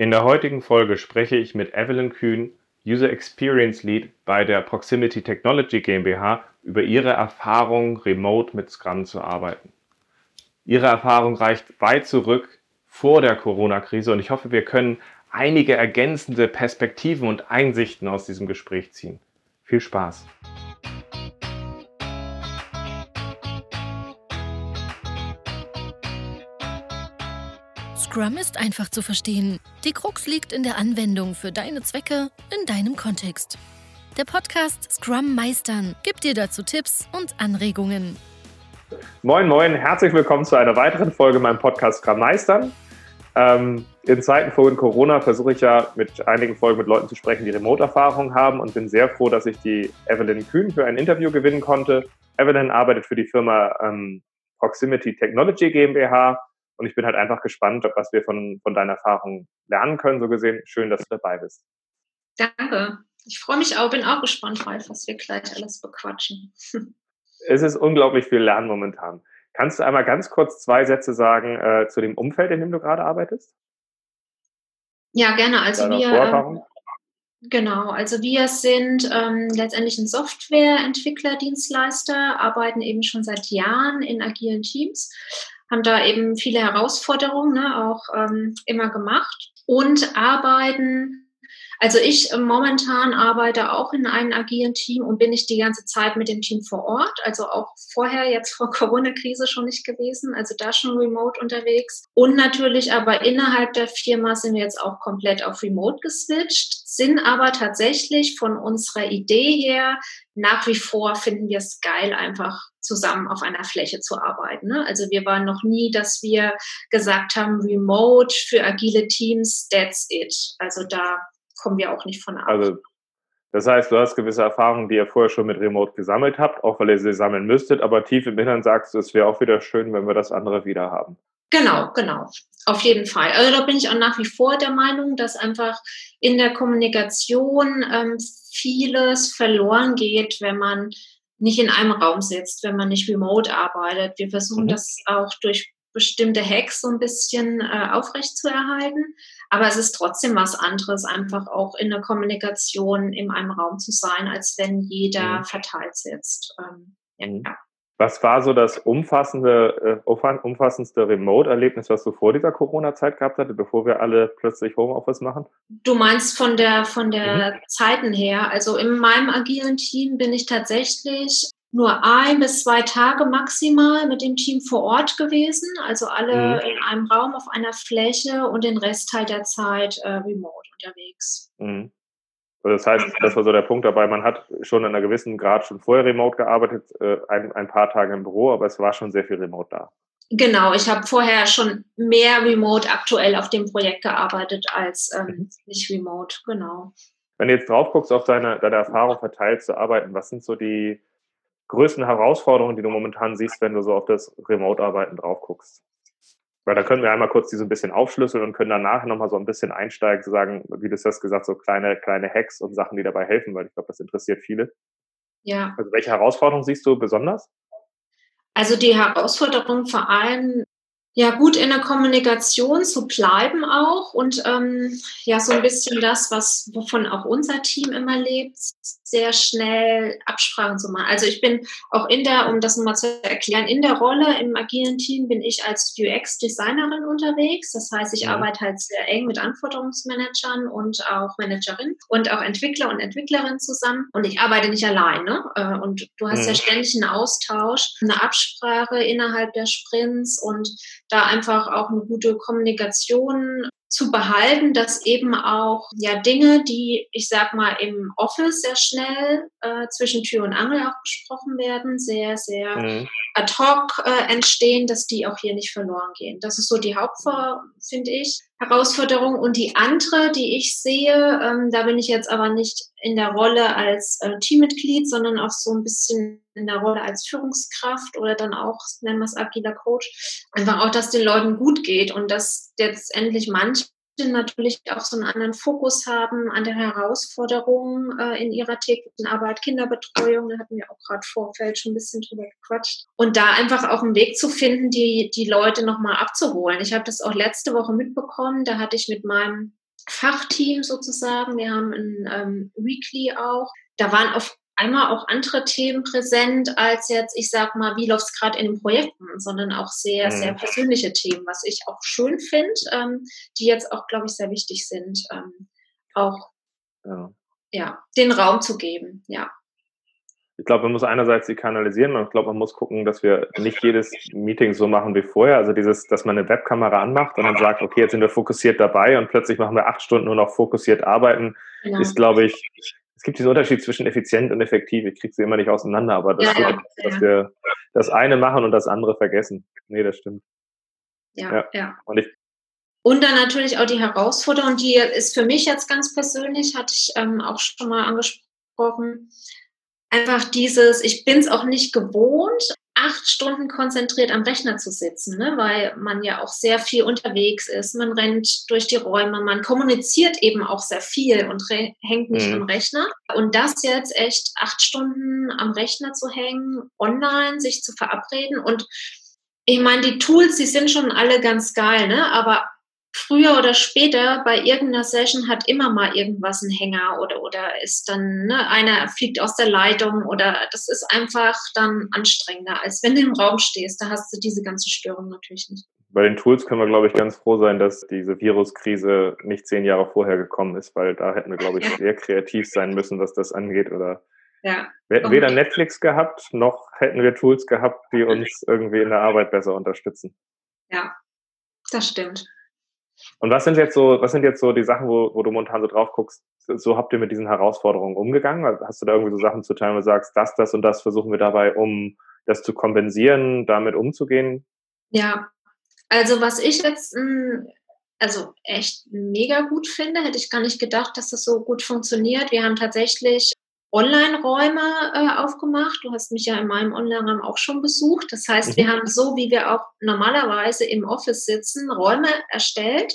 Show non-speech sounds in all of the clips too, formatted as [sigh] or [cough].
In der heutigen Folge spreche ich mit Evelyn Kühn, User Experience Lead bei der Proximity Technology GmbH, über ihre Erfahrung, remote mit Scrum zu arbeiten. Ihre Erfahrung reicht weit zurück vor der Corona-Krise und ich hoffe, wir können einige ergänzende Perspektiven und Einsichten aus diesem Gespräch ziehen. Viel Spaß! Scrum ist einfach zu verstehen. Die Krux liegt in der Anwendung für deine Zwecke in deinem Kontext. Der Podcast Scrum Meistern gibt dir dazu Tipps und Anregungen. Moin, moin, herzlich willkommen zu einer weiteren Folge meinem Podcast Scrum Meistern. Ähm, in Zeiten von Corona versuche ich ja mit einigen Folgen mit Leuten zu sprechen, die Remote-Erfahrung haben und bin sehr froh, dass ich die Evelyn Kühn für ein Interview gewinnen konnte. Evelyn arbeitet für die Firma ähm, Proximity Technology GmbH und ich bin halt einfach gespannt, was wir von, von deiner Erfahrung lernen können. So gesehen, schön, dass du dabei bist. Danke. Ich freue mich auch, bin auch gespannt, Ralf, was wir gleich alles bequatschen. [laughs] es ist unglaublich viel Lernen momentan. Kannst du einmal ganz kurz zwei Sätze sagen äh, zu dem Umfeld, in dem du gerade arbeitest? Ja, gerne. Also wir, ähm, genau, also wir sind ähm, letztendlich ein Softwareentwicklerdienstleister, arbeiten eben schon seit Jahren in agilen Teams haben da eben viele Herausforderungen ne, auch ähm, immer gemacht und arbeiten also ich äh, momentan arbeite auch in einem agilen Team und bin nicht die ganze Zeit mit dem Team vor Ort, also auch vorher jetzt vor [laughs] Corona-Krise schon nicht gewesen, also da schon remote unterwegs. Und natürlich aber innerhalb der Firma sind wir jetzt auch komplett auf remote geswitcht, sind aber tatsächlich von unserer Idee her nach wie vor finden wir es geil, einfach zusammen auf einer Fläche zu arbeiten. Ne? Also wir waren noch nie, dass wir gesagt haben, remote für agile Teams, that's it. Also da kommen wir auch nicht von ab. Also das heißt, du hast gewisse Erfahrungen, die ihr vorher schon mit Remote gesammelt habt, auch weil ihr sie sammeln müsstet, aber tief im Innern sagst du, es wäre auch wieder schön, wenn wir das andere wieder haben. Genau, genau. Auf jeden Fall. Also da bin ich auch nach wie vor der Meinung, dass einfach in der Kommunikation ähm, vieles verloren geht, wenn man nicht in einem Raum sitzt, wenn man nicht remote arbeitet. Wir versuchen mhm. das auch durch bestimmte Hacks so ein bisschen äh, aufrechtzuerhalten. Aber es ist trotzdem was anderes, einfach auch in der Kommunikation in einem Raum zu sein, als wenn jeder mhm. verteilt sitzt. Ähm, mhm. ja. Was war so das umfassende, äh, umfassendste Remote-Erlebnis, was du vor dieser Corona-Zeit gehabt hattest, bevor wir alle plötzlich Homeoffice machen? Du meinst von der, von der mhm. Zeiten her. Also in meinem agilen Team bin ich tatsächlich nur ein bis zwei Tage maximal mit dem Team vor Ort gewesen, also alle mhm. in einem Raum auf einer Fläche und den Rest halt der Zeit äh, remote unterwegs. Mhm. Also das heißt, das war so der Punkt dabei, man hat schon in einer gewissen Grad schon vorher remote gearbeitet, äh, ein, ein paar Tage im Büro, aber es war schon sehr viel remote da. Genau, ich habe vorher schon mehr remote aktuell auf dem Projekt gearbeitet als ähm, mhm. nicht remote, genau. Wenn du jetzt drauf guckst, auf deine, deine Erfahrung verteilt zu arbeiten, was sind so die, größten Herausforderungen, die du momentan siehst, wenn du so auf das Remote-Arbeiten drauf guckst? Weil da können wir einmal kurz die so ein bisschen aufschlüsseln und können danach nochmal so ein bisschen einsteigen, zu sagen, wie du es hast gesagt, so kleine, kleine Hacks und Sachen, die dabei helfen, weil ich glaube, das interessiert viele. Ja. Also welche Herausforderungen siehst du besonders? Also die Herausforderung vor allem ja gut in der Kommunikation zu bleiben auch und ähm, ja so ein bisschen das, was wovon auch unser Team immer lebt, sehr schnell Absprachen zu machen. Also ich bin auch in der, um das nochmal zu erklären, in der Rolle im agilen Team bin ich als UX-Designerin unterwegs. Das heißt, ich arbeite halt sehr eng mit Anforderungsmanagern und auch Managerinnen und auch Entwickler und Entwicklerinnen zusammen. Und ich arbeite nicht alleine. Äh, und du hast ja. ja mhm. ständig einen Austausch, eine Absprache innerhalb der Sprints und da einfach auch eine gute Kommunikation zu behalten, dass eben auch ja Dinge, die ich sag mal im Office sehr schnell äh, zwischen Tür und Angel auch besprochen werden, sehr sehr mhm. ad hoc äh, entstehen, dass die auch hier nicht verloren gehen. Das ist so die Hauptver finde ich Herausforderung. Und die andere, die ich sehe, ähm, da bin ich jetzt aber nicht in der Rolle als äh, Teammitglied, sondern auch so ein bisschen in der Rolle als Führungskraft oder dann auch, nennen wir es agiler Coach, einfach auch, dass den Leuten gut geht und dass jetzt endlich manche natürlich auch so einen anderen Fokus haben an der Herausforderung äh, in ihrer täglichen Arbeit, Kinderbetreuung, da hatten wir auch gerade Vorfeld schon ein bisschen drüber gequatscht. Und da einfach auch einen Weg zu finden, die, die Leute nochmal abzuholen. Ich habe das auch letzte Woche mitbekommen, da hatte ich mit meinem Fachteam sozusagen. Wir haben ein ähm, Weekly auch. Da waren auf einmal auch andere Themen präsent als jetzt, ich sag mal, wie läuft es gerade in den Projekten, sondern auch sehr, mhm. sehr persönliche Themen, was ich auch schön finde, ähm, die jetzt auch, glaube ich, sehr wichtig sind, ähm, auch ja. ja, den Raum zu geben, ja. Ich glaube, man muss einerseits die kanalisieren und ich glaube, man muss gucken, dass wir nicht jedes Meeting so machen wie vorher. Also dieses, dass man eine Webkamera anmacht und dann sagt, okay, jetzt sind wir fokussiert dabei und plötzlich machen wir acht Stunden nur noch fokussiert arbeiten, genau. ist, glaube ich, es gibt diesen Unterschied zwischen effizient und effektiv. Ich kriege sie immer nicht auseinander, aber das ja, ja, dass ja. wir das eine machen und das andere vergessen. Nee, das stimmt. Ja, ja. Und, ich, und dann natürlich auch die Herausforderung, die ist für mich jetzt ganz persönlich, hatte ich ähm, auch schon mal angesprochen, einfach dieses, ich bin es auch nicht gewohnt, acht Stunden konzentriert am Rechner zu sitzen, ne? weil man ja auch sehr viel unterwegs ist. Man rennt durch die Räume, man kommuniziert eben auch sehr viel und hängt nicht mhm. am Rechner. Und das jetzt echt acht Stunden am Rechner zu hängen, online sich zu verabreden und ich meine, die Tools, die sind schon alle ganz geil, ne? aber früher oder später bei irgendeiner Session hat immer mal irgendwas einen Hänger oder, oder ist dann, ne, einer fliegt aus der Leitung oder das ist einfach dann anstrengender, als wenn du im Raum stehst. Da hast du diese ganze Störung natürlich nicht. Bei den Tools können wir, glaube ich, ganz froh sein, dass diese Viruskrise nicht zehn Jahre vorher gekommen ist, weil da hätten wir, glaube ich, sehr kreativ sein müssen, was das angeht. Oder ja. Wir hätten weder Netflix gehabt, noch hätten wir Tools gehabt, die uns irgendwie in der Arbeit besser unterstützen. Ja, das stimmt. Und was sind jetzt so, was sind jetzt so die Sachen, wo, wo du momentan so drauf guckst, so habt ihr mit diesen Herausforderungen umgegangen? Hast du da irgendwie so Sachen zu teilen, wo du sagst, das, das und das versuchen wir dabei, um das zu kompensieren, damit umzugehen? Ja, also was ich jetzt hm, also echt mega gut finde, hätte ich gar nicht gedacht, dass das so gut funktioniert. Wir haben tatsächlich Online-Räume äh, aufgemacht. Du hast mich ja in meinem Online-Raum auch schon besucht. Das heißt, mhm. wir haben so, wie wir auch normalerweise im Office sitzen, Räume erstellt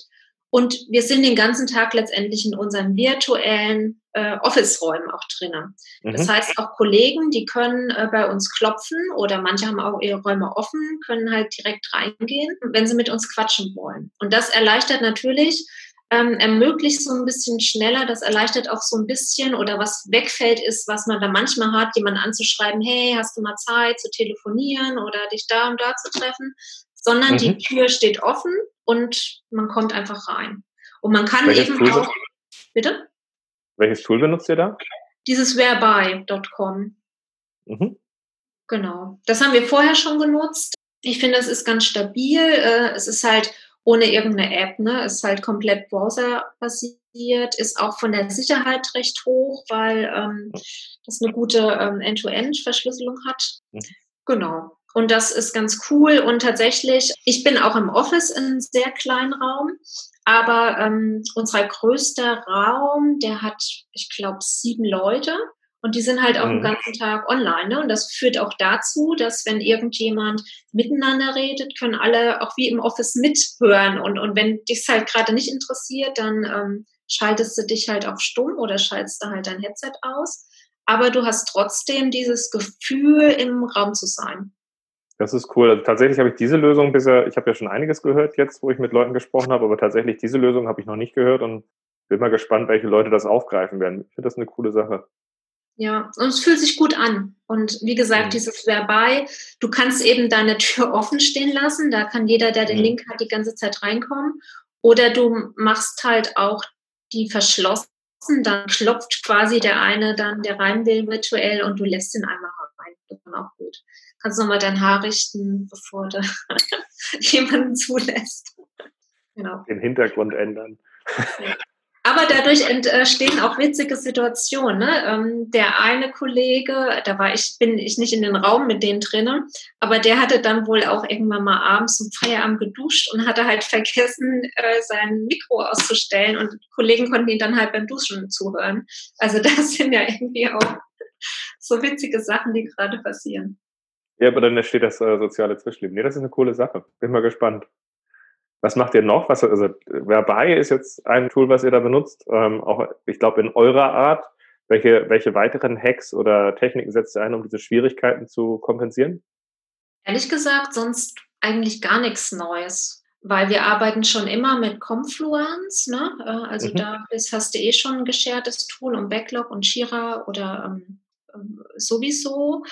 und wir sind den ganzen Tag letztendlich in unseren virtuellen äh, Office-Räumen auch drinnen. Mhm. Das heißt, auch Kollegen, die können äh, bei uns klopfen oder manche haben auch ihre Räume offen, können halt direkt reingehen, wenn sie mit uns quatschen wollen. Und das erleichtert natürlich ähm, ermöglicht so ein bisschen schneller, das erleichtert auch so ein bisschen oder was wegfällt ist, was man da manchmal hat, jemanden anzuschreiben, hey, hast du mal Zeit zu telefonieren oder dich da und da zu treffen, sondern mhm. die Tür steht offen und man kommt einfach rein. Und man kann Welches eben Tool auch, bitte? Welches Tool benutzt ihr da? Dieses whereby.com. Mhm. Genau. Das haben wir vorher schon genutzt. Ich finde, das ist ganz stabil. Äh, es ist halt ohne irgendeine App. Ne? Ist halt komplett browserbasiert, ist auch von der Sicherheit recht hoch, weil ähm, das eine gute ähm, End-to-End-Verschlüsselung hat. Mhm. Genau. Und das ist ganz cool. Und tatsächlich, ich bin auch im Office in einem sehr kleinen Raum, aber ähm, unser größter Raum, der hat, ich glaube, sieben Leute. Und die sind halt auch mhm. den ganzen Tag online. Ne? Und das führt auch dazu, dass wenn irgendjemand miteinander redet, können alle auch wie im Office mithören. Und, und wenn dich halt gerade nicht interessiert, dann ähm, schaltest du dich halt auf stumm oder schaltest du halt dein Headset aus. Aber du hast trotzdem dieses Gefühl, im Raum zu sein. Das ist cool. Also tatsächlich habe ich diese Lösung bisher, ich habe ja schon einiges gehört jetzt, wo ich mit Leuten gesprochen habe, aber tatsächlich diese Lösung habe ich noch nicht gehört und bin mal gespannt, welche Leute das aufgreifen werden. Ich finde das eine coole Sache. Ja, und es fühlt sich gut an. Und wie gesagt, mhm. dieses Verbei, du kannst eben deine Tür [laughs] offen stehen lassen. Da kann jeder, der den mhm. Link hat, die ganze Zeit reinkommen. Oder du machst halt auch die verschlossen. Dann klopft quasi der eine dann, der rein will, virtuell und du lässt ihn einmal rein. Das ist dann auch gut. Kannst nochmal dein Haar richten, bevor du [laughs] jemanden zulässt. [laughs] Genau. Den Hintergrund ändern. Ja. Aber dadurch entstehen auch witzige Situationen. Ne? Ähm, der eine Kollege, da war ich, bin ich nicht in den Raum mit denen drinnen, aber der hatte dann wohl auch irgendwann mal abends zum Feierabend geduscht und hatte halt [laughs] vergessen, äh, sein Mikro auszustellen und Kollegen konnten ihn dann halt beim Duschen zuhören. Also [laughs] das sind ja irgendwie auch so witzige Sachen, die gerade passieren. Ja, aber dann entsteht das äh, soziale Zwischenleben. Nee, das ist eine coole Sache. Bin mal gespannt. Was macht ihr noch? Was, also Verbei ist jetzt ein Tool, was ihr da benutzt. Ähm, auch, ich glaube, in eurer Art. Welche, welche weiteren Hacks oder Techniken setzt ihr ein, um diese Schwierigkeiten zu kompensieren? Ehrlich gesagt, sonst eigentlich gar nichts Neues. weil wir arbeiten schon immer mit Confluence. Ne? Äh, also mhm. da ist, hast du eh schon ein geschertes Tool und Backlog und Jira oder ähm, ähm, sowieso.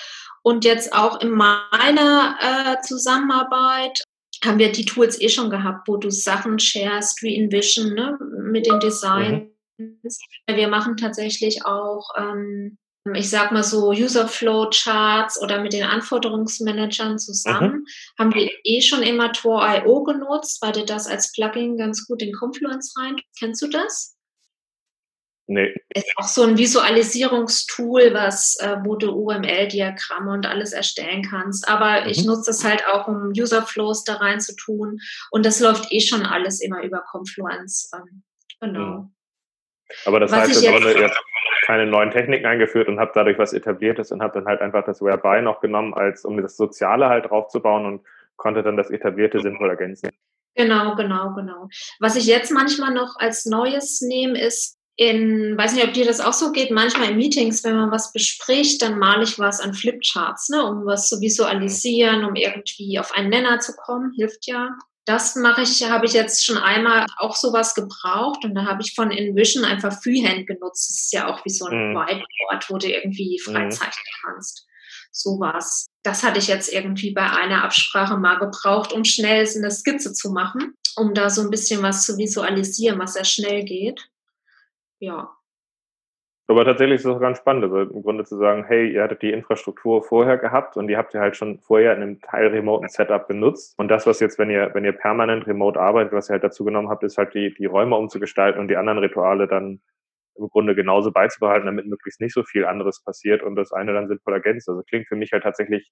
Und jetzt auch in meiner äh, Zusammenarbeit haben wir die Tools eh schon gehabt, wo du Sachen sharest, wie InVision ne? mit den Designs. Mhm. Wir machen tatsächlich auch ähm, ich sag mal so User-Flow-Charts oder mit den Anforderungsmanagern zusammen, mhm. haben wir eh schon immer Tor.io genutzt, weil du das als Plugin ganz gut in Confluence rein. Kennst du das? Nee. Ist auch so ein Visualisierungstool, was, äh, wo du UML-Diagramme und alles erstellen kannst. Aber mhm. ich nutze das halt auch, um User-Flows da rein zu tun. Und das läuft eh schon alles immer über Confluence. Ähm, genau. Mhm. Aber das was heißt, im Grunde, jetzt keine neuen Techniken eingeführt und habe dadurch was etabliertes und habe dann halt einfach das Whereby noch genommen, als um das Soziale halt draufzubauen und konnte dann das Etablierte sinnvoll ergänzen. Genau, genau, genau. Was ich jetzt manchmal noch als Neues nehme, ist in, weiß nicht, ob dir das auch so geht, manchmal in Meetings, wenn man was bespricht, dann male ich was an Flipcharts, ne, um was zu visualisieren, um irgendwie auf einen Nenner zu kommen, hilft ja das mache ich, habe ich jetzt schon einmal auch sowas gebraucht und da habe ich von InVision einfach Freehand genutzt. Das ist ja auch wie so ein mhm. Whiteboard, wo du irgendwie freizeichnen mhm. kannst. Sowas. Das hatte ich jetzt irgendwie bei einer Absprache mal gebraucht, um schnell eine Skizze zu machen, um da so ein bisschen was zu visualisieren, was sehr schnell geht. Ja. Aber tatsächlich ist es auch ganz spannend, also im Grunde zu sagen, hey, ihr hattet die Infrastruktur vorher gehabt und die habt ihr halt schon vorher in einem Teil remoten Setup benutzt. Und das, was jetzt, wenn ihr, wenn ihr permanent remote arbeitet, was ihr halt dazu genommen habt, ist halt die, die Räume umzugestalten und die anderen Rituale dann im Grunde genauso beizubehalten, damit möglichst nicht so viel anderes passiert und das eine dann sinnvoll ergänzt. Also klingt für mich halt tatsächlich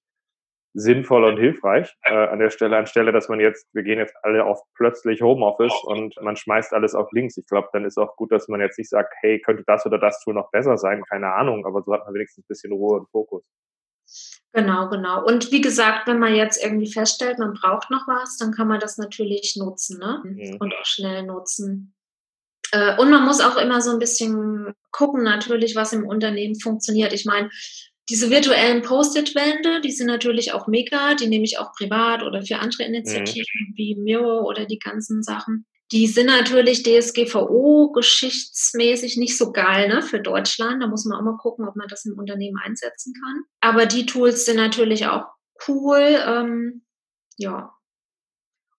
sinnvoll und hilfreich äh, an der Stelle, anstelle, dass man jetzt, wir gehen jetzt alle auf plötzlich Homeoffice und man schmeißt alles auf links. Ich glaube, dann ist auch gut, dass man jetzt nicht sagt, hey, könnte das oder das Tool noch besser sein, keine Ahnung, aber so hat man wenigstens ein bisschen Ruhe und Fokus. Genau, genau. Und wie gesagt, wenn man jetzt irgendwie feststellt, man braucht noch was, dann kann man das natürlich nutzen ne? Mhm. und auch schnell nutzen. Äh, und man muss auch immer so ein bisschen gucken, natürlich, was im Unternehmen funktioniert. Ich meine, diese virtuellen Post-it-Wände, die sind natürlich auch mega, die nehme ich auch privat oder für andere Initiativen mhm. wie Miro oder die ganzen Sachen. Die sind natürlich DSGVO-geschichtsmäßig nicht so geil ne, für Deutschland. Da muss man auch mal gucken, ob man das im Unternehmen einsetzen kann. Aber die Tools sind natürlich auch cool, ähm, ja,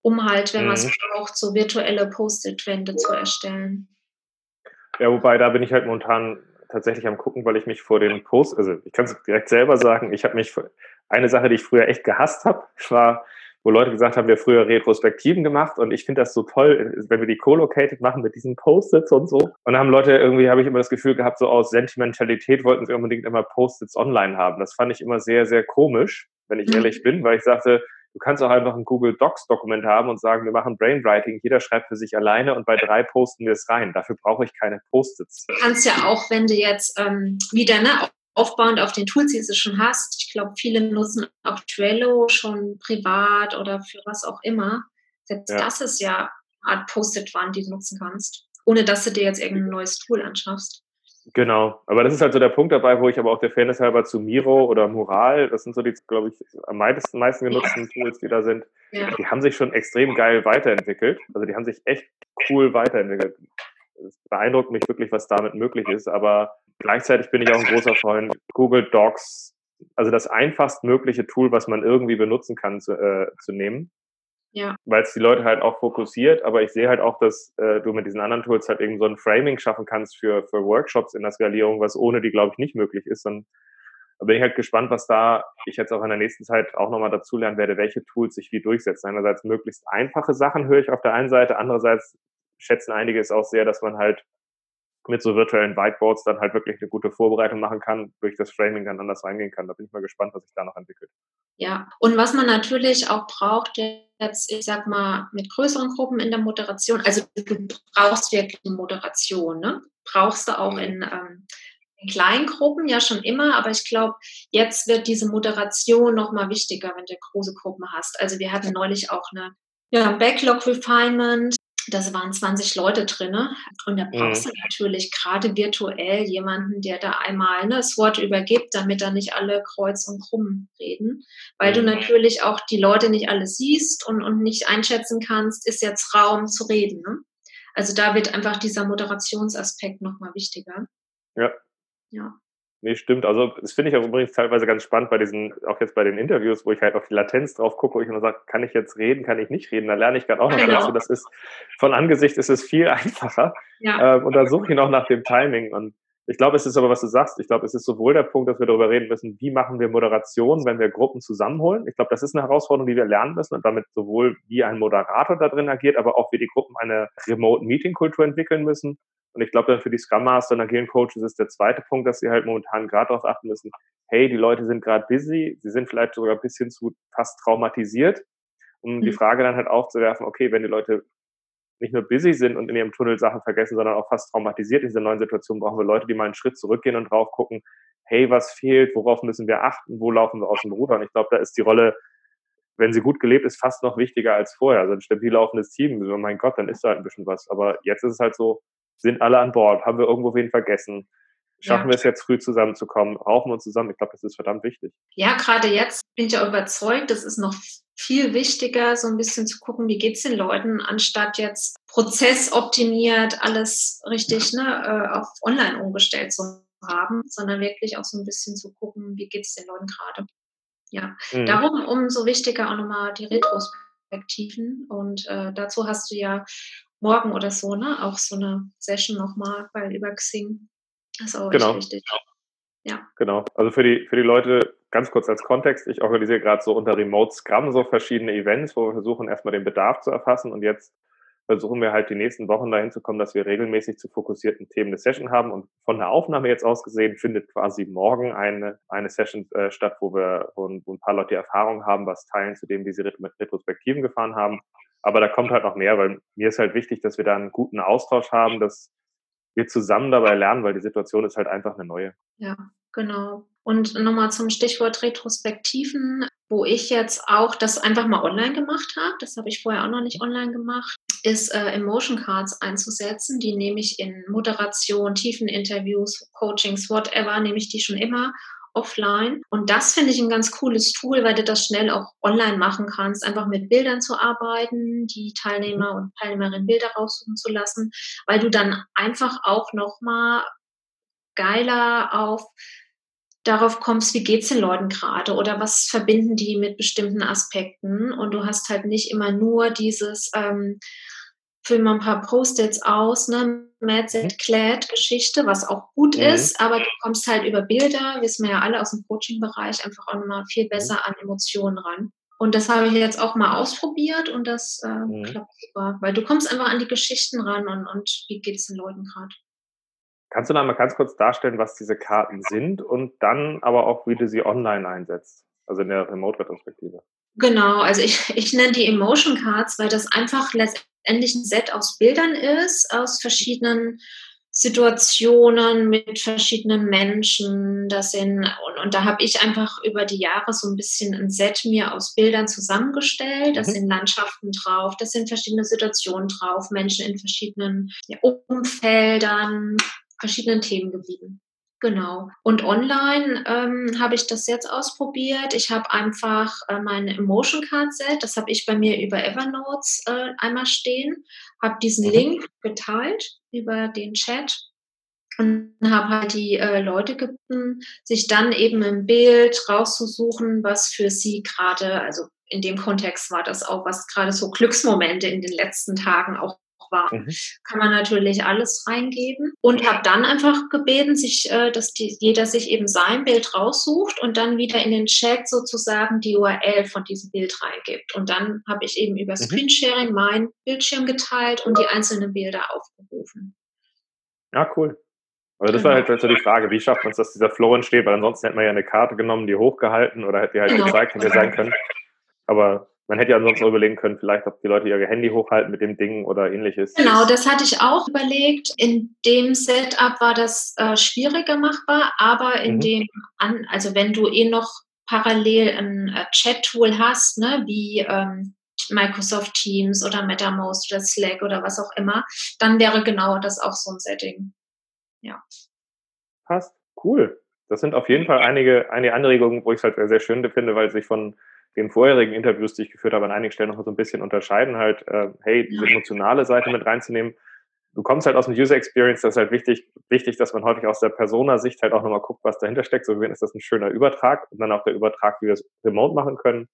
um halt, wenn mhm. man es braucht, so virtuelle Post-it-Wände zu erstellen. Ja, wobei da bin ich halt momentan tatsächlich am gucken, weil ich mich vor den Posts, also ich kann es direkt selber sagen, ich habe mich, eine Sache, die ich früher echt gehasst habe, war, wo Leute gesagt haben, wir haben früher Retrospektiven gemacht und ich finde das so toll, wenn wir die co-located machen mit diesen Post-its und so. Und da haben Leute irgendwie, habe ich immer das Gefühl gehabt, so aus Sentimentalität wollten sie unbedingt immer Post-its online haben. Das fand ich immer sehr, sehr komisch, wenn ich mhm. ehrlich bin, weil ich sagte, Du kannst auch einfach ein Google Docs Dokument haben und sagen, wir machen Brainwriting, jeder schreibt für sich alleine und bei drei posten wir es rein. Dafür brauche ich keine Post-its. Du kannst ja auch, wenn du jetzt ähm, wieder ne, aufbauend auf den Tools, die du schon hast, ich glaube, viele nutzen auch Trello schon privat oder für was auch immer. Selbst ja. das ist ja eine Art Post-it-Wand, die du nutzen kannst, ohne dass du dir jetzt irgendein neues Tool anschaffst. Genau, aber das ist halt so der Punkt dabei, wo ich aber auch der Fan ist halber zu Miro oder Mural, das sind so die, glaube ich, am meisten, meisten genutzten Tools, die da sind. Ja. Die haben sich schon extrem geil weiterentwickelt. Also die haben sich echt cool weiterentwickelt. Es beeindruckt mich wirklich, was damit möglich ist, aber gleichzeitig bin ich auch ein großer Freund Google Docs, also das einfachst mögliche Tool, was man irgendwie benutzen kann, zu, äh, zu nehmen ja. Weil es die Leute halt auch fokussiert, aber ich sehe halt auch, dass äh, du mit diesen anderen Tools halt eben so ein Framing schaffen kannst für, für Workshops in der Skalierung, was ohne die, glaube ich, nicht möglich ist. Und da bin ich halt gespannt, was da ich jetzt auch in der nächsten Zeit auch nochmal dazulernen werde, welche Tools sich wie durchsetzen. Einerseits möglichst einfache Sachen höre ich auf der einen Seite, andererseits schätzen einige es auch sehr, dass man halt mit so virtuellen Whiteboards dann halt wirklich eine gute Vorbereitung machen kann, durch das Framing dann anders reingehen kann. Da bin ich mal gespannt, was sich da noch entwickelt. Ja, und was man natürlich auch braucht, jetzt, ich sag mal, mit größeren Gruppen in der Moderation, also du brauchst wirklich eine Moderation, ne? Brauchst du auch mhm. in, ähm, in kleinen Gruppen ja schon immer, aber ich glaube, jetzt wird diese Moderation nochmal wichtiger, wenn du große Gruppen hast. Also wir hatten neulich auch eine ja, Backlog Refinement das waren 20 Leute drin. Und da brauchst mhm. du natürlich gerade virtuell jemanden, der da einmal ne, das Wort übergibt, damit da nicht alle kreuz und krumm reden. Weil mhm. du natürlich auch die Leute nicht alle siehst und, und nicht einschätzen kannst, ist jetzt Raum zu reden. Ne? Also da wird einfach dieser Moderationsaspekt nochmal wichtiger. Ja. Ja. Nee, stimmt. Also das finde ich auch übrigens teilweise ganz spannend bei diesen, auch jetzt bei den Interviews, wo ich halt auf die Latenz drauf gucke, wo ich immer sage, kann ich jetzt reden, kann ich nicht reden? Da lerne ich gerade auch noch genau. dazu. Das ist von Angesicht ist es viel [laughs] einfacher. Ja. Ähm, und da suche ich noch nach dem Timing. Und ich glaube, es ist aber, was du sagst, ich glaube, es ist sowohl der Punkt, dass wir darüber reden müssen, wie machen wir Moderation, wenn wir Gruppen zusammenholen. Ich glaube, das ist eine Herausforderung, die wir lernen müssen und damit sowohl wie ein Moderator da drin agiert, aber auch wie die Gruppen eine Remote-Meeting-Kultur entwickeln müssen und ich glaube dann für die Scrum Master und agilen Coaches ist der zweite Punkt, dass sie halt momentan gerade darauf achten müssen, hey, die Leute sind gerade busy, sie sind vielleicht sogar ein bisschen zu fast traumatisiert, um mhm. die Frage dann halt aufzuwerfen, okay, wenn die Leute nicht nur busy sind und in ihrem Tunnel Sachen vergessen, sondern auch fast traumatisiert in dieser neuen Situation, brauchen wir Leute, die mal einen Schritt zurückgehen und drauf gucken, hey, was fehlt, worauf müssen wir achten, wo laufen wir aus dem Ruder? Und ich glaube, da ist die Rolle, wenn sie gut gelebt ist, fast noch wichtiger als vorher. Also ein stabil laufendes Team, mein Gott, dann ist da halt ein bisschen was. Aber jetzt ist es halt so, sind alle an Bord? Haben wir irgendwo wen vergessen? Schaffen ja. wir es jetzt früh zusammenzukommen? Rauchen wir uns zusammen? Ich glaube, das ist verdammt wichtig. Ja, gerade jetzt bin ich ja überzeugt, das ist noch viel wichtiger, so ein bisschen zu gucken, wie geht es den Leuten, anstatt jetzt prozessoptimiert alles richtig ne, äh, auf online umgestellt zu haben, sondern wirklich auch so ein bisschen zu gucken, wie geht es den Leuten gerade. Ja, mhm. darum umso wichtiger auch nochmal die Retrospektiven. Und äh, dazu hast du ja morgen oder so, ne? Auch so eine Session nochmal bei über Xing. Das ist auch genau. wichtig. Ja. Genau. Also für die, für die Leute, ganz kurz als Kontext, ich organisiere gerade so unter Remote Scrum so verschiedene Events, wo wir versuchen, erstmal den Bedarf zu erfassen und jetzt versuchen wir halt die nächsten Wochen dahin zu kommen, dass wir regelmäßig zu fokussierten Themen eine Session haben. Und von der Aufnahme jetzt aus gesehen findet quasi morgen eine, eine Session äh, statt, wo wir wo, wo ein paar Leute die Erfahrung haben, was teilen zu dem, wie sie Retrospektiven gefahren haben. Aber da kommt halt noch mehr, weil mir ist halt wichtig, dass wir da einen guten Austausch haben, dass wir zusammen dabei lernen, weil die Situation ist halt einfach eine neue. Ja, genau. Und nochmal zum Stichwort Retrospektiven, wo ich jetzt auch das einfach mal online gemacht habe, das habe ich vorher auch noch nicht online gemacht, ist äh, Emotion Cards einzusetzen. Die nehme ich in Moderation, Tiefeninterviews, Coachings, whatever, nehme ich die schon immer offline. Und das finde ich ein ganz cooles Tool, weil du das schnell auch online machen kannst, einfach mit Bildern zu arbeiten, die Teilnehmer und Teilnehmerinnen Bilder raussuchen zu lassen, weil du dann einfach auch nochmal geiler auf darauf kommst, wie geht's den Leuten gerade oder was verbinden die mit bestimmten Aspekten und du hast halt nicht immer nur dieses ähm, füllen wir ein paar Post-its aus, ne? Mad Set Clad Geschichte, was auch gut mhm. ist, aber du kommst halt über Bilder, wissen wir ja alle aus dem Coaching-Bereich, einfach auch nochmal viel mhm. besser an Emotionen ran. Und das habe ich jetzt auch mal ausprobiert und das äh, mhm. klappt super, weil du kommst einfach an die Geschichten ran und, und wie geht es den Leuten gerade. Kannst du da mal ganz kurz darstellen, was diese Karten sind und dann aber auch, wie du sie online einsetzt, also in der Remote-Retrospektive? Genau, also ich, ich nenne die Emotion Cards, weil das einfach letztendlich ein Set aus Bildern ist, aus verschiedenen Situationen mit verschiedenen Menschen. Das sind, und, und da habe ich einfach über die Jahre so ein bisschen ein Set mir aus Bildern zusammengestellt. Da mhm. sind Landschaften drauf, da sind verschiedene Situationen drauf, Menschen in verschiedenen Umfeldern, verschiedenen Themengebieten. Genau. Und online ähm, habe ich das jetzt ausprobiert. Ich habe einfach äh, mein Emotion Card Set, das habe ich bei mir über Evernote äh, einmal stehen, habe diesen mhm. Link geteilt über den Chat und habe halt die äh, Leute gebeten, sich dann eben im Bild rauszusuchen, was für sie gerade, also in dem Kontext war das auch, was gerade so Glücksmomente in den letzten Tagen auch war. Mhm. Kann man natürlich alles reingeben und habe dann einfach gebeten, sich, äh, dass die, jeder sich eben sein Bild raussucht und dann wieder in den Chat sozusagen die URL von diesem Bild reingibt. Und dann habe ich eben über mhm. Screensharing mein Bildschirm geteilt und die einzelnen Bilder aufgerufen. Ja, cool. Also das war halt so die Frage, wie schafft man es, dass dieser Flow entsteht, weil ansonsten hätte man ja eine Karte genommen, die hochgehalten oder hätte die halt genau. gezeigt, hätte sein können. Aber man hätte ja ansonsten überlegen können, vielleicht, ob die Leute ihr Handy hochhalten mit dem Ding oder ähnliches. Genau, das hatte ich auch überlegt. In dem Setup war das äh, schwieriger machbar, aber in mhm. dem, an, also wenn du eh noch parallel ein äh, Chat-Tool hast, ne, wie ähm, Microsoft Teams oder MetaMost oder Slack oder was auch immer, dann wäre genau das auch so ein Setting. Ja. Passt. Cool. Das sind auf jeden Fall einige, einige Anregungen, wo ich es halt sehr schön finde, weil sich von den vorherigen Interviews, die ich geführt habe, an einigen Stellen noch so ein bisschen unterscheiden, halt, äh, hey, diese emotionale Seite mit reinzunehmen. Du kommst halt aus dem User Experience, das ist halt wichtig, wichtig, dass man häufig aus der Persona-Sicht halt auch nochmal guckt, was dahinter steckt. So ist das ein schöner Übertrag und dann auch der Übertrag, wie wir es remote machen können.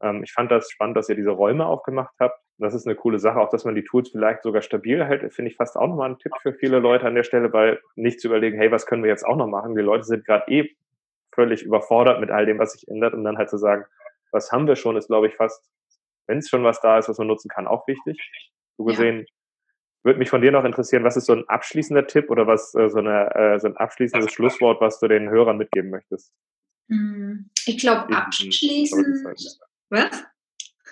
Ähm, ich fand das spannend, dass ihr diese Räume aufgemacht habt. Das ist eine coole Sache, auch dass man die Tools vielleicht sogar stabil hält, finde ich fast auch nochmal ein Tipp für viele Leute an der Stelle, weil nicht zu überlegen, hey, was können wir jetzt auch noch machen? Die Leute sind gerade eh völlig überfordert mit all dem, was sich ändert und dann halt zu sagen, was haben wir schon, ist, glaube ich, fast, wenn es schon was da ist, was man nutzen kann, auch wichtig. So gesehen, ja. würde mich von dir noch interessieren, was ist so ein abschließender Tipp oder was äh, so, eine, äh, so ein abschließendes Schlusswort, was du den Hörern mitgeben möchtest? Hm, ich glaube, abschließend. Was?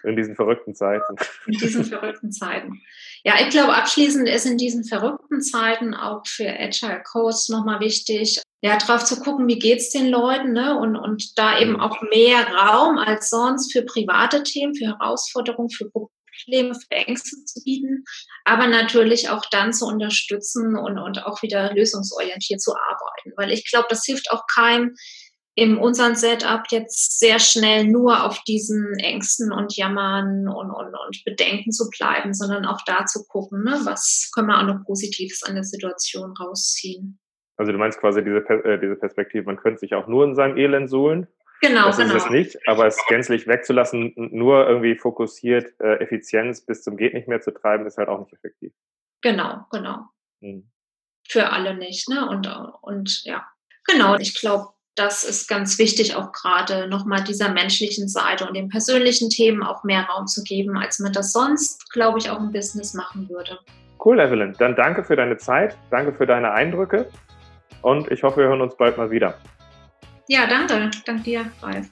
In diesen verrückten Zeiten. In diesen verrückten Zeiten. Ja, ich glaube, abschließend ist in diesen verrückten Zeiten auch für Agile Coach nochmal wichtig, ja, drauf zu gucken, wie geht's den Leuten, ne? Und, und da eben mhm. auch mehr Raum als sonst für private Themen, für Herausforderungen, für Probleme, für Ängste zu bieten, aber natürlich auch dann zu unterstützen und, und auch wieder lösungsorientiert zu arbeiten. Weil ich glaube, das hilft auch keinem, in unserem Setup jetzt sehr schnell nur auf diesen Ängsten und Jammern und, und, und Bedenken zu bleiben, sondern auch da zu gucken, ne, was können wir auch noch Positives an der Situation rausziehen. Also du meinst quasi diese, äh, diese Perspektive, man könnte sich auch nur in seinem Elend suhlen. Genau, das genau. ist es nicht, aber es gänzlich wegzulassen, nur irgendwie fokussiert äh, Effizienz bis zum geht nicht mehr zu treiben, ist halt auch nicht effektiv. Genau, genau. Hm. Für alle nicht, ne? Und, und ja, genau. Ich glaube, das ist ganz wichtig, auch gerade nochmal dieser menschlichen Seite und den persönlichen Themen auch mehr Raum zu geben, als man das sonst, glaube ich, auch im Business machen würde. Cool, Evelyn. Dann danke für deine Zeit, danke für deine Eindrücke und ich hoffe, wir hören uns bald mal wieder. Ja, danke. Danke dir, Ralf.